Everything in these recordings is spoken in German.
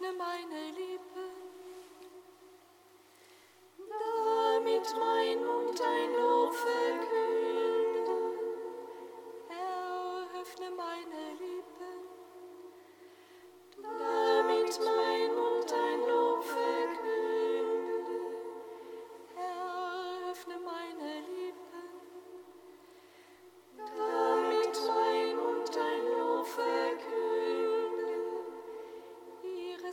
öffne meine Liebe.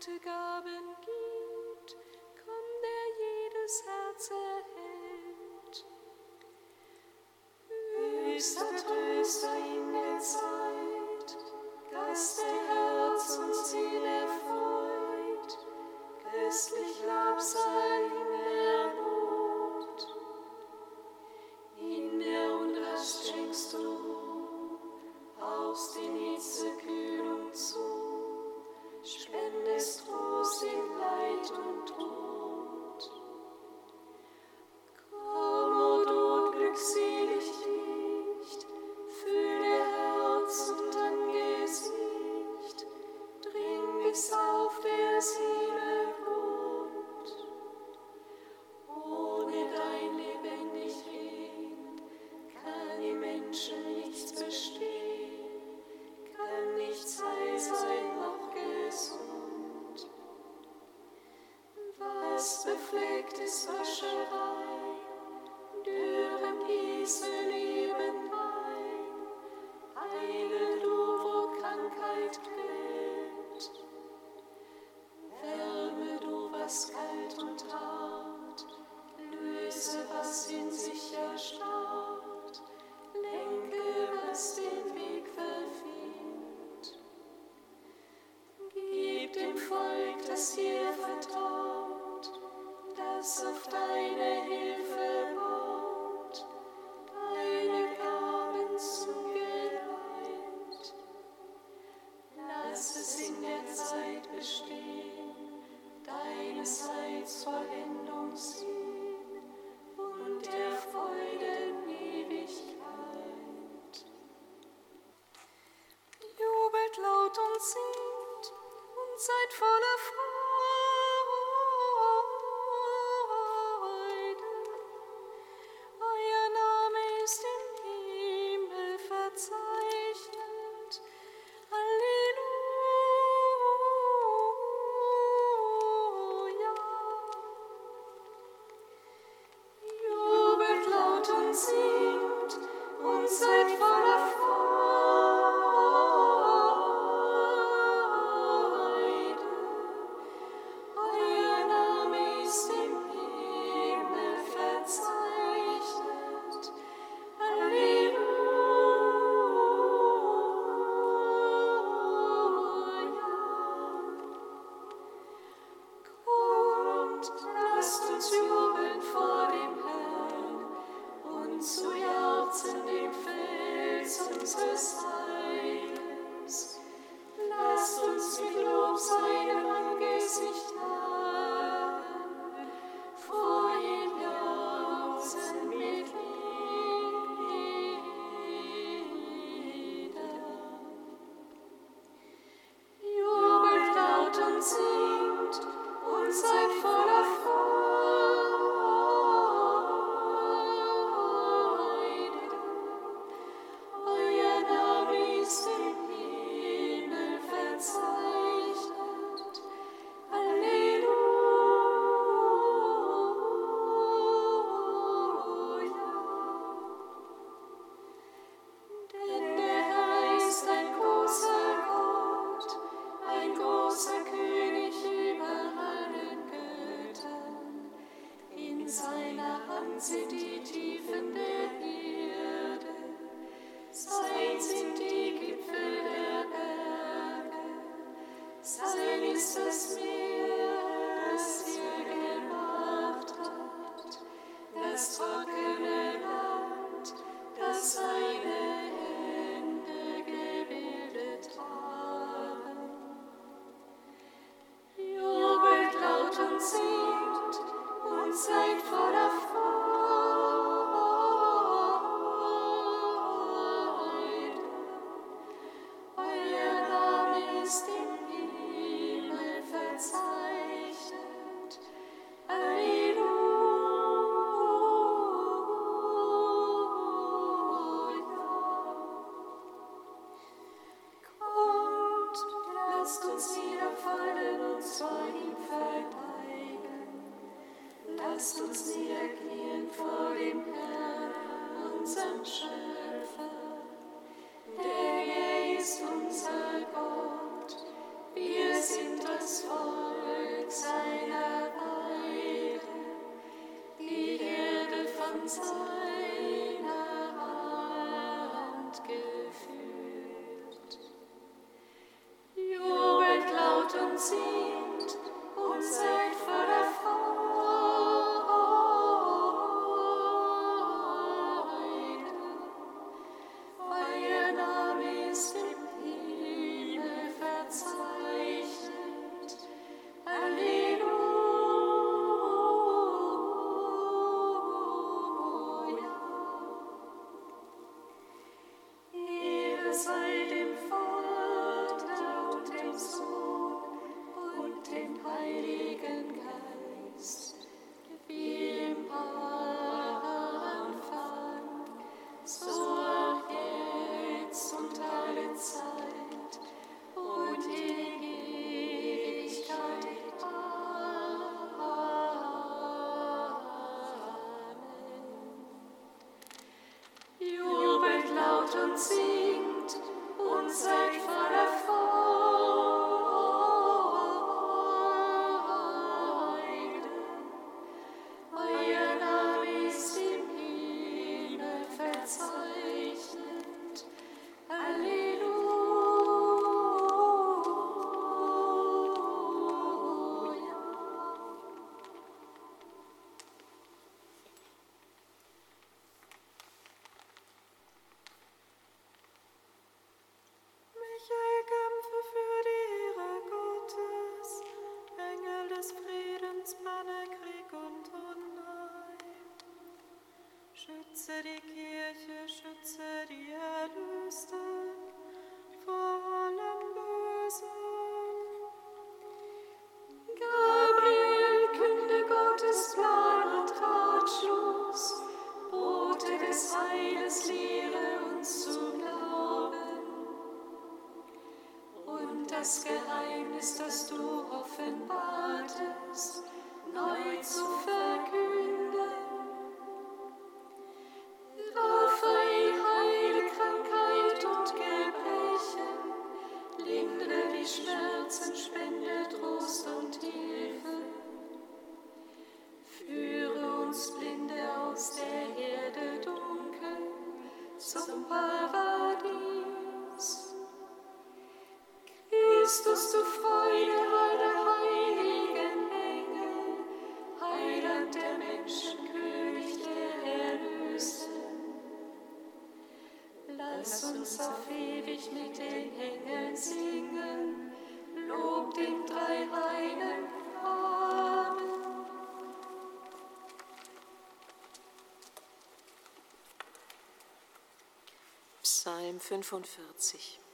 To Gaben gibt. Schütze die Kirche, schütze die Erlöste vor allem Bösen. Gabriel, künde Gottes Plan und Ratschluss, Bote des Heiles, lehre uns zu glauben. Und das Geld Christus, du Freude aller heiligen Engel, Heiland der Menschen, König der Erlösten. Lass uns auf ewig mit den Engeln singen, Lob den dem dreieinen 45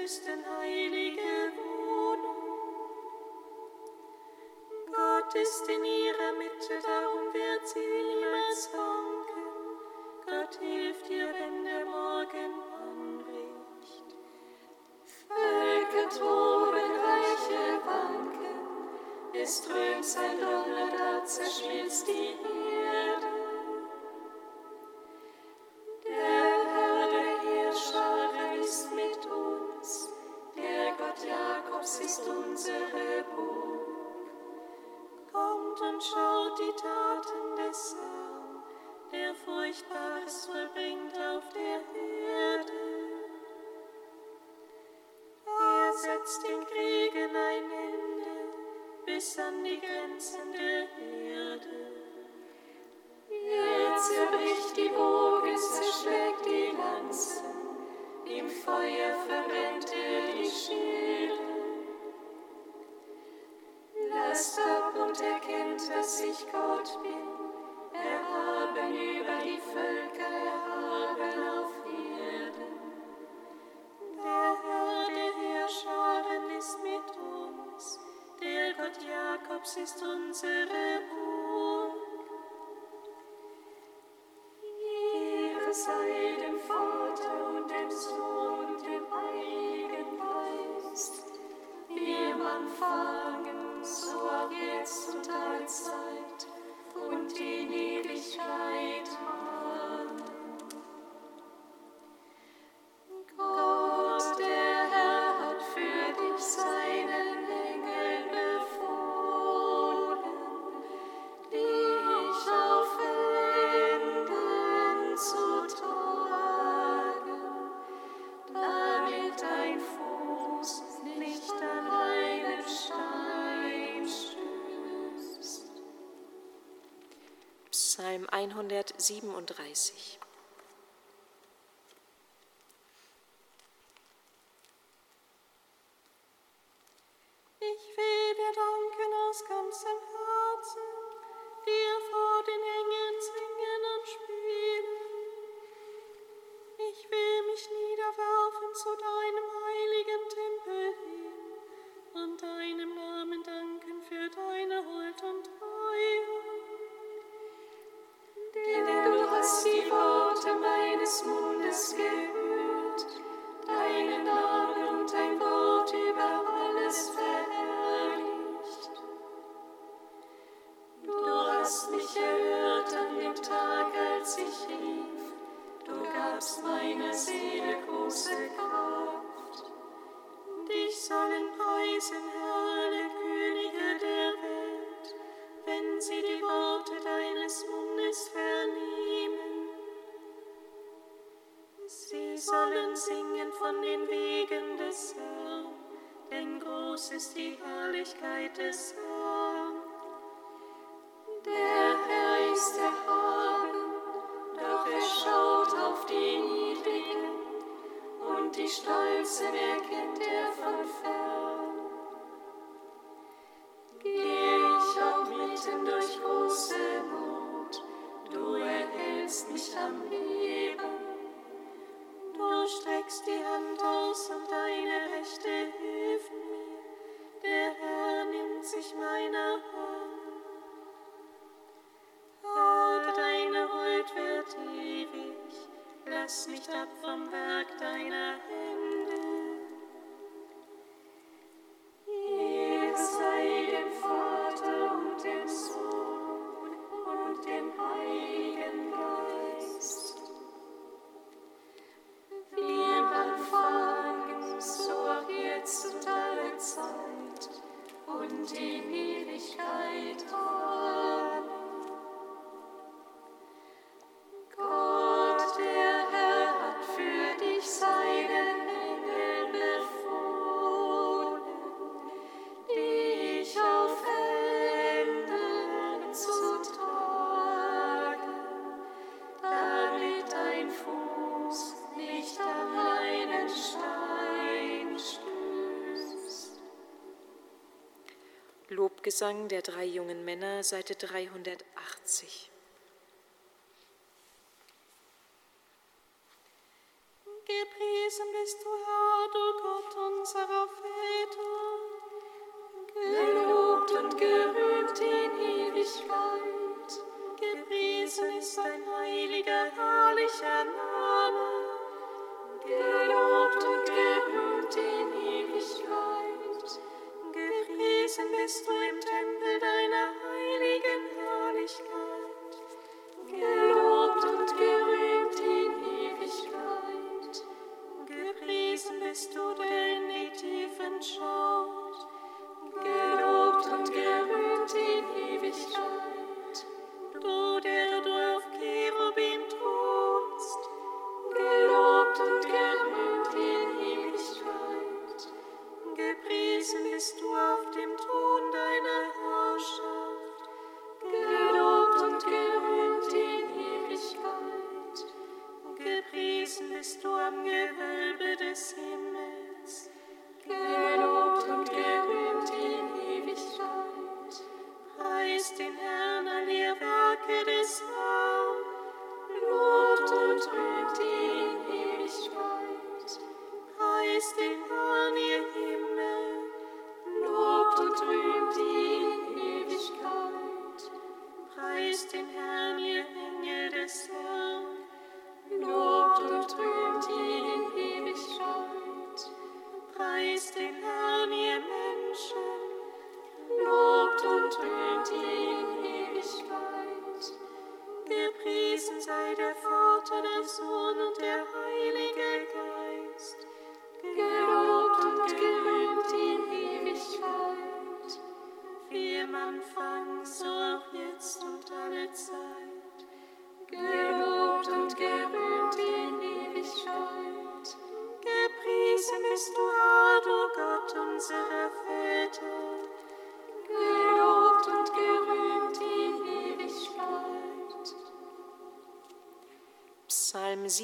Heilige Wohnung. Gott ist in ihrer Mitte, darum wird sie niemals wanken. Gott hilft ihr, wenn der Morgen anbricht. Völker toben, Reiche wanken, es Röhm sein Donner, da zerschmilzt die Erde. dass ich Gott bin. Erhaben über die Völker, erhaben auf Erden. Der Herr der Herrscharen ist mit uns. Der Gott Jakobs ist unsere Ruhe. 137. Ich will dir danken aus ganzem Herzen. die Herrlichkeit des Herrn. Der Herr ist erhaben, doch er schaut auf die Niedrigen, und die Stolze merkt Lobgesang der drei jungen Männer, Seite 380. bist du denn die tiefen Schatten?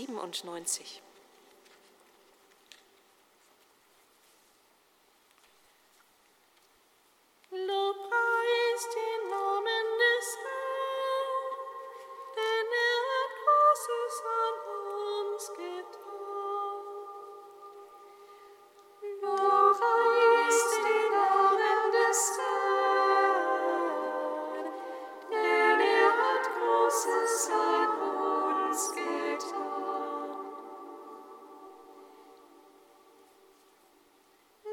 97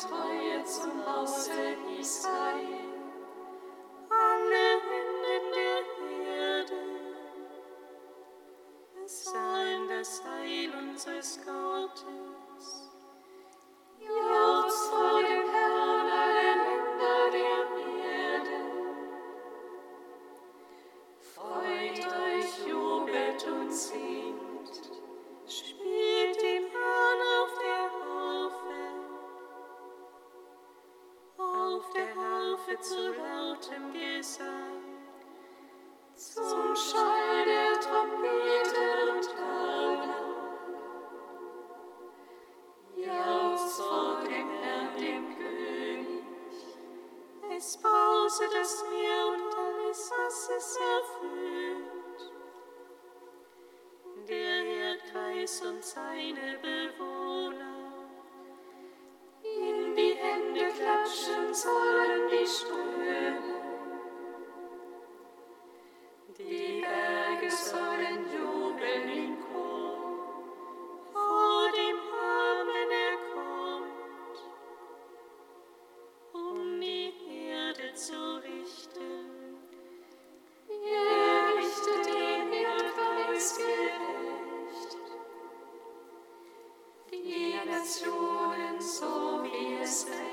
treue zum Hause Israel. Generationen, so wie es ist.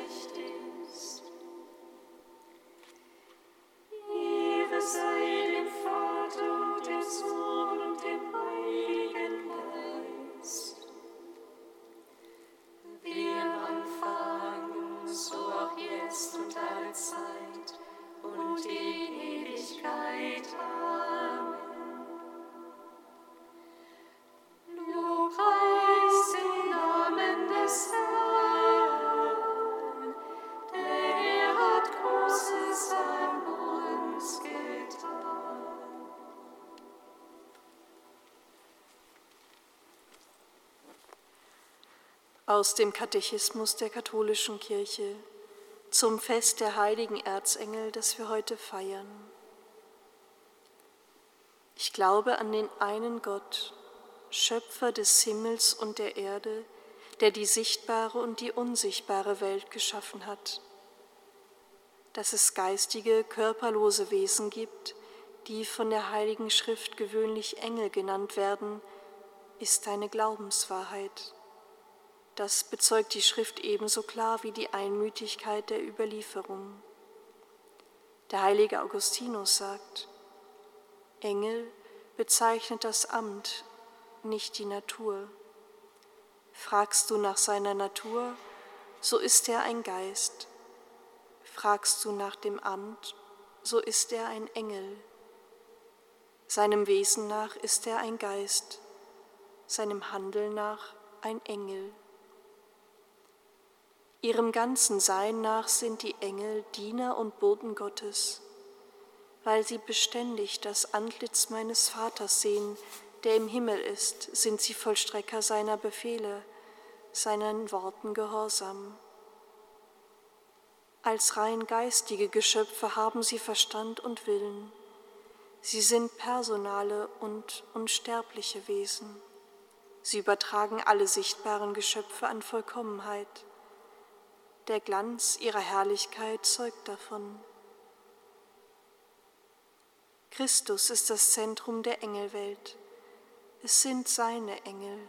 Aus dem Katechismus der katholischen Kirche zum Fest der heiligen Erzengel, das wir heute feiern. Ich glaube an den einen Gott, Schöpfer des Himmels und der Erde, der die sichtbare und die unsichtbare Welt geschaffen hat. Dass es geistige, körperlose Wesen gibt, die von der Heiligen Schrift gewöhnlich Engel genannt werden, ist eine Glaubenswahrheit. Das bezeugt die Schrift ebenso klar wie die Einmütigkeit der Überlieferung. Der heilige Augustinus sagt, Engel bezeichnet das Amt, nicht die Natur. Fragst du nach seiner Natur, so ist er ein Geist. Fragst du nach dem Amt, so ist er ein Engel. Seinem Wesen nach ist er ein Geist, seinem Handeln nach ein Engel. Ihrem ganzen Sein nach sind die Engel Diener und Boten Gottes, weil sie beständig das Antlitz meines Vaters sehen, der im Himmel ist, sind sie Vollstrecker seiner Befehle, seinen Worten gehorsam. Als rein geistige Geschöpfe haben sie Verstand und Willen. Sie sind personale und unsterbliche Wesen. Sie übertragen alle sichtbaren Geschöpfe an Vollkommenheit. Der Glanz ihrer Herrlichkeit zeugt davon. Christus ist das Zentrum der Engelwelt. Es sind seine Engel.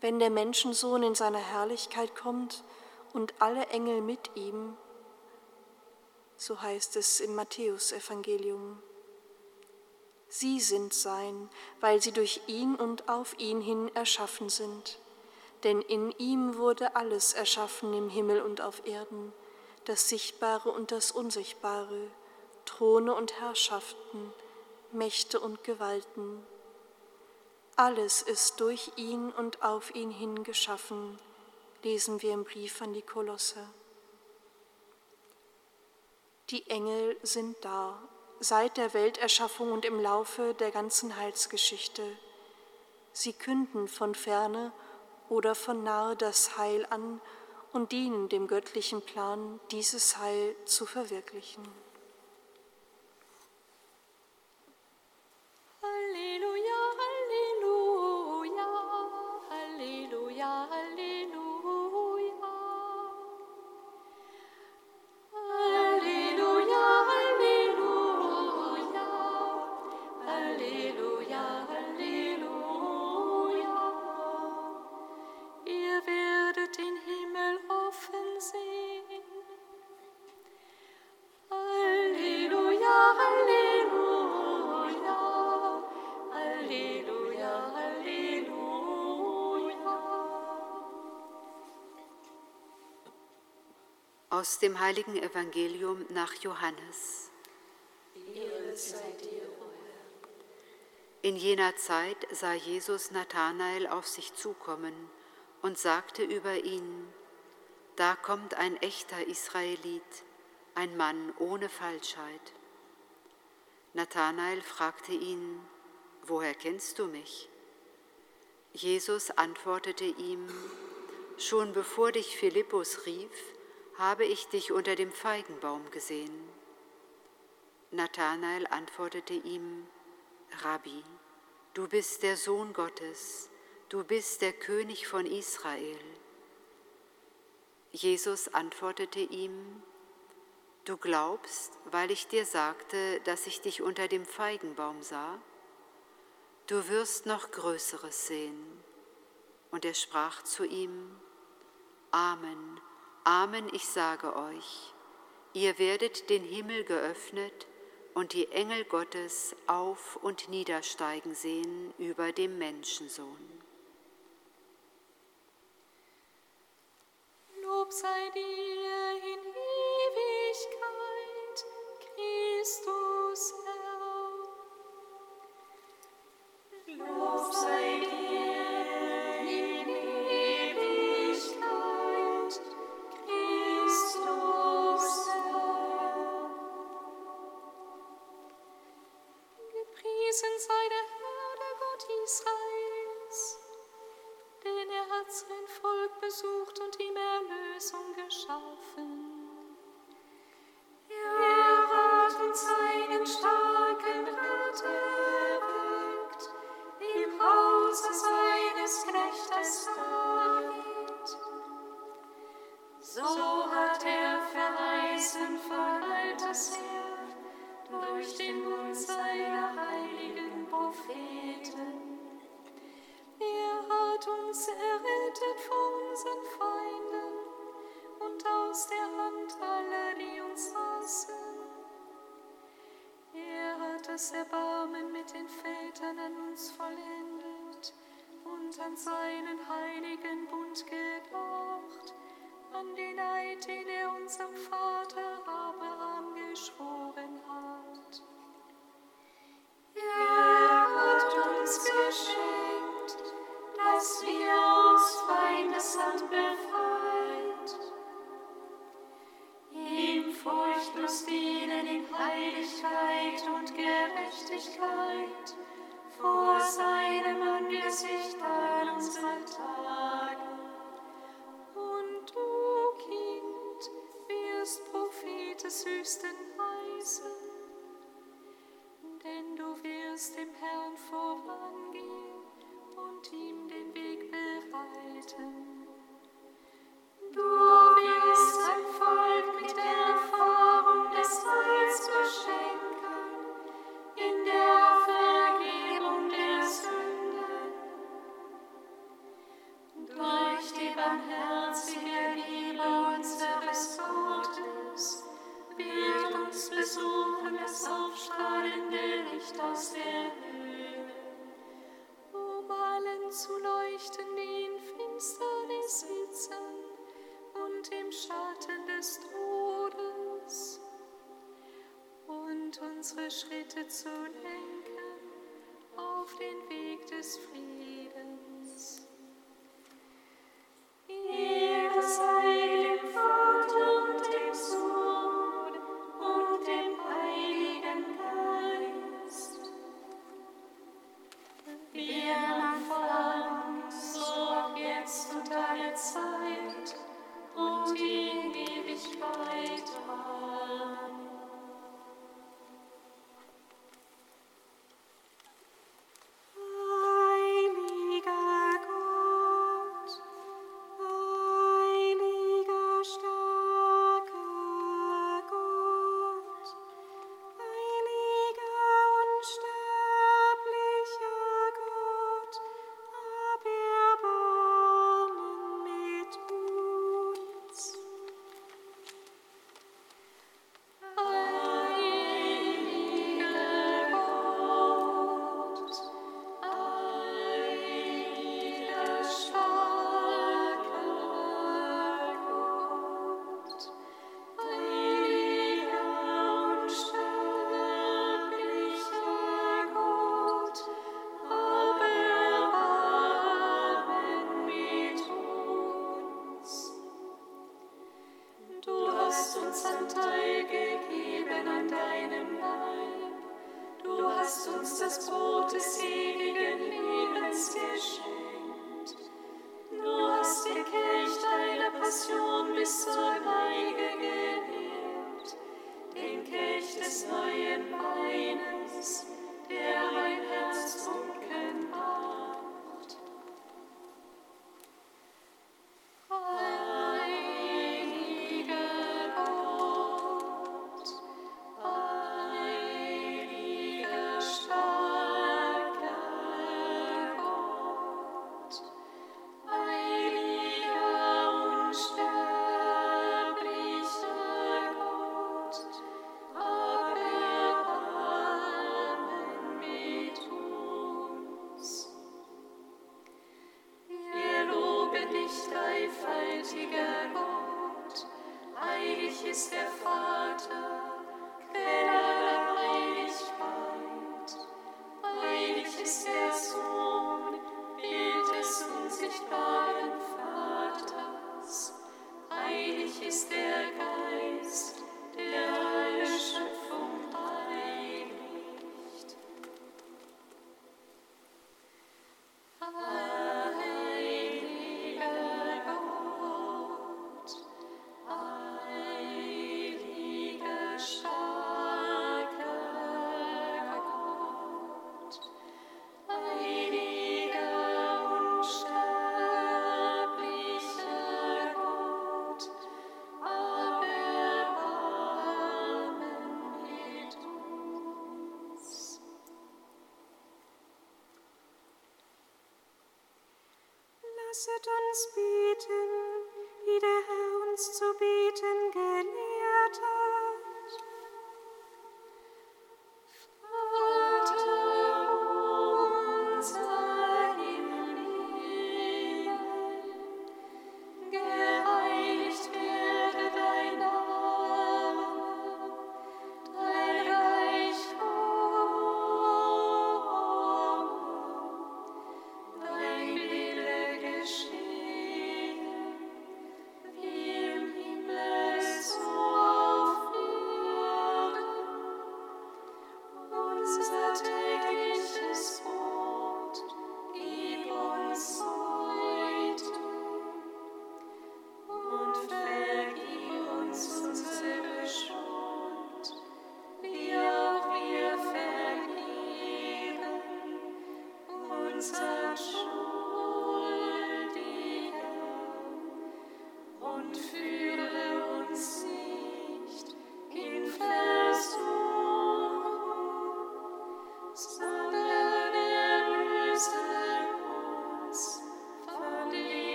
Wenn der Menschensohn in seiner Herrlichkeit kommt und alle Engel mit ihm, so heißt es im Matthäusevangelium. Sie sind sein, weil sie durch ihn und auf ihn hin erschaffen sind denn in ihm wurde alles erschaffen im Himmel und auf Erden, das Sichtbare und das Unsichtbare, Throne und Herrschaften, Mächte und Gewalten. Alles ist durch ihn und auf ihn hin geschaffen, lesen wir im Brief an die Kolosse. Die Engel sind da, seit der Welterschaffung und im Laufe der ganzen Heilsgeschichte. Sie künden von ferne oder von nahe das Heil an und dienen dem göttlichen Plan, dieses Heil zu verwirklichen. Dem heiligen Evangelium nach Johannes. In jener Zeit sah Jesus Nathanael auf sich zukommen und sagte über ihn, da kommt ein echter Israelit, ein Mann ohne Falschheit. Nathanael fragte ihn, woher kennst du mich? Jesus antwortete ihm, schon bevor dich Philippus rief, habe ich dich unter dem Feigenbaum gesehen. Nathanael antwortete ihm, Rabbi, du bist der Sohn Gottes, du bist der König von Israel. Jesus antwortete ihm, Du glaubst, weil ich dir sagte, dass ich dich unter dem Feigenbaum sah? Du wirst noch Größeres sehen. Und er sprach zu ihm, Amen, Amen, ich sage euch, ihr werdet den Himmel geöffnet und die Engel Gottes auf und niedersteigen sehen über dem Menschensohn. Lob sei dir in Ewigkeit, Christus Herr. Die Neid, die er unserem Vater Abraham geschworen hat. Er hat uns geschenkt, dass wir uns Feindesand befreit. Im Furchtlust dienen die Heiligkeit und Gerechtigkeit, vor seinem Angesicht an uns Tag. des Prophetes höchsten Weisen, denn du wirst dem Herrn vorangehen und ihm den Weg bereiten. Du wirst ein Volk mit der Erfahrung des Heils beschenken, in der suchen das aufstrahlende Licht aus der Höhe, um allen zu leuchten, die in Finsternis sitzen und im Schatten des Todes, und unsere Schritte zu lenken auf den Weg des Friedens. Lasset uns beten, wie der Herr uns zu beten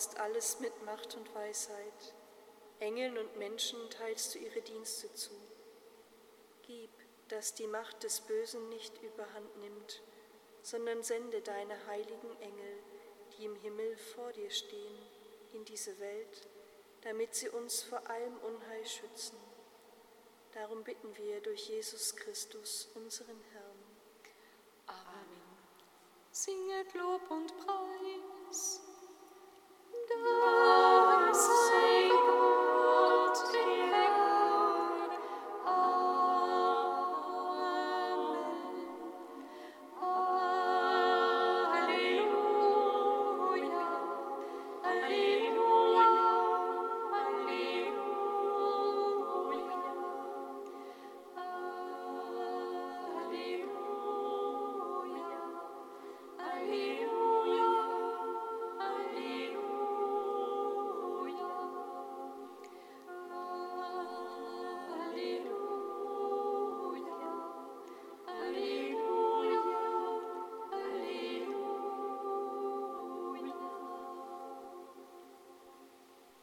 du ordnest alles mit Macht und Weisheit. Engeln und Menschen teilst du ihre Dienste zu. Gib, dass die Macht des Bösen nicht überhand nimmt, sondern sende deine heiligen Engel, die im Himmel vor dir stehen, in diese Welt, damit sie uns vor allem Unheil schützen. Darum bitten wir durch Jesus Christus, unseren Herrn. Singet Lob und Preis. Oh.